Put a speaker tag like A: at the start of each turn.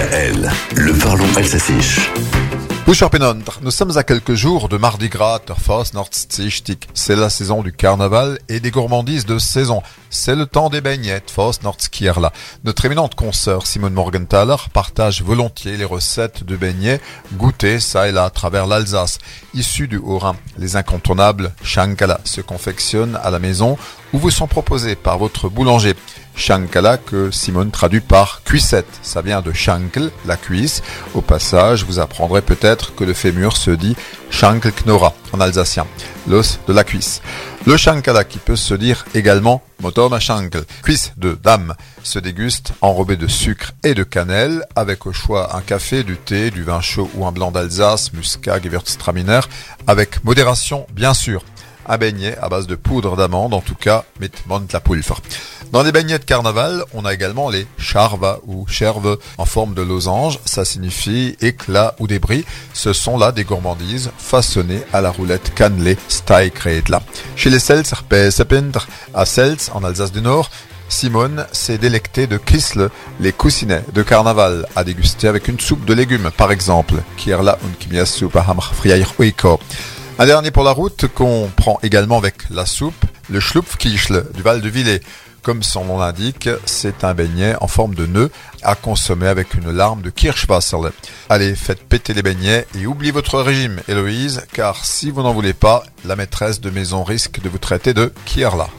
A: DKL, le parlons alsacien.
B: Nous sommes à quelques jours de Mardi Gras, Terfos Nordstichtik. C'est la saison du carnaval et des gourmandises de saison. C'est le temps des beignets, Fos Nordskierla. Notre éminente consoeur Simone Morgenthaler partage volontiers les recettes de beignets goûtées ça et là à travers l'Alsace. Issus du Haut-Rhin, les incontournables Shankala se confectionnent à la maison ou vous sont proposés par votre boulanger. Shankala que Simone traduit par cuissette. Ça vient de Shankel, la cuisse. Au passage, vous apprendrez peut-être que le fémur se dit Shankelknora en alsacien, l'os de la cuisse. Le Shankala qui peut se dire également Motoma Shankel, cuisse de dame, se déguste enrobé de sucre et de cannelle avec au choix un café, du thé, du vin chaud ou un blanc d'Alsace, muscat, Gewürztraminer, avec modération bien sûr un beignet à base de poudre d'amande, en tout cas, mit la pulver. Dans les beignets de carnaval, on a également les charva ou cherve en forme de losange. Ça signifie éclat ou débris. Ce sont là des gourmandises façonnées à la roulette cannelée là. Chez les Seltz, à Seltz, en Alsace du Nord, Simone s'est délectée de Kisle, les coussinets de carnaval, à déguster avec une soupe de légumes, par exemple. Un dernier pour la route qu'on prend également avec la soupe, le Schlupfkichle du Val de Villers. Comme son nom l'indique, c'est un beignet en forme de nœud à consommer avec une larme de Kirschwasser. Allez, faites péter les beignets et oubliez votre régime, Héloïse, car si vous n'en voulez pas, la maîtresse de maison risque de vous traiter de Kierla.